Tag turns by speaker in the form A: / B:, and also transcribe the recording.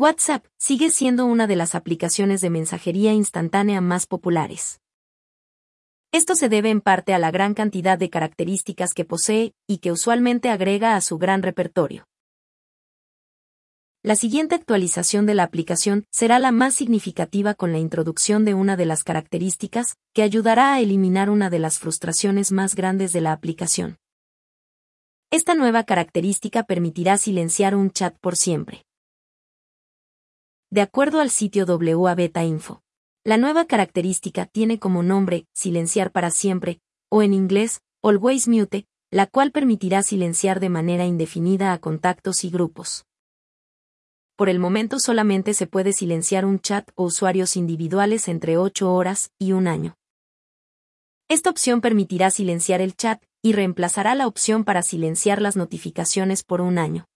A: WhatsApp sigue siendo una de las aplicaciones de mensajería instantánea más populares. Esto se debe en parte a la gran cantidad de características que posee y que usualmente agrega a su gran repertorio. La siguiente actualización de la aplicación será la más significativa con la introducción de una de las características que ayudará a eliminar una de las frustraciones más grandes de la aplicación. Esta nueva característica permitirá silenciar un chat por siempre. De acuerdo al sitio WA Beta Info, la nueva característica tiene como nombre silenciar para siempre, o en inglés, always mute, la cual permitirá silenciar de manera indefinida a contactos y grupos. Por el momento solamente se puede silenciar un chat o usuarios individuales entre 8 horas y un año. Esta opción permitirá silenciar el chat y reemplazará la opción para silenciar las notificaciones por un año.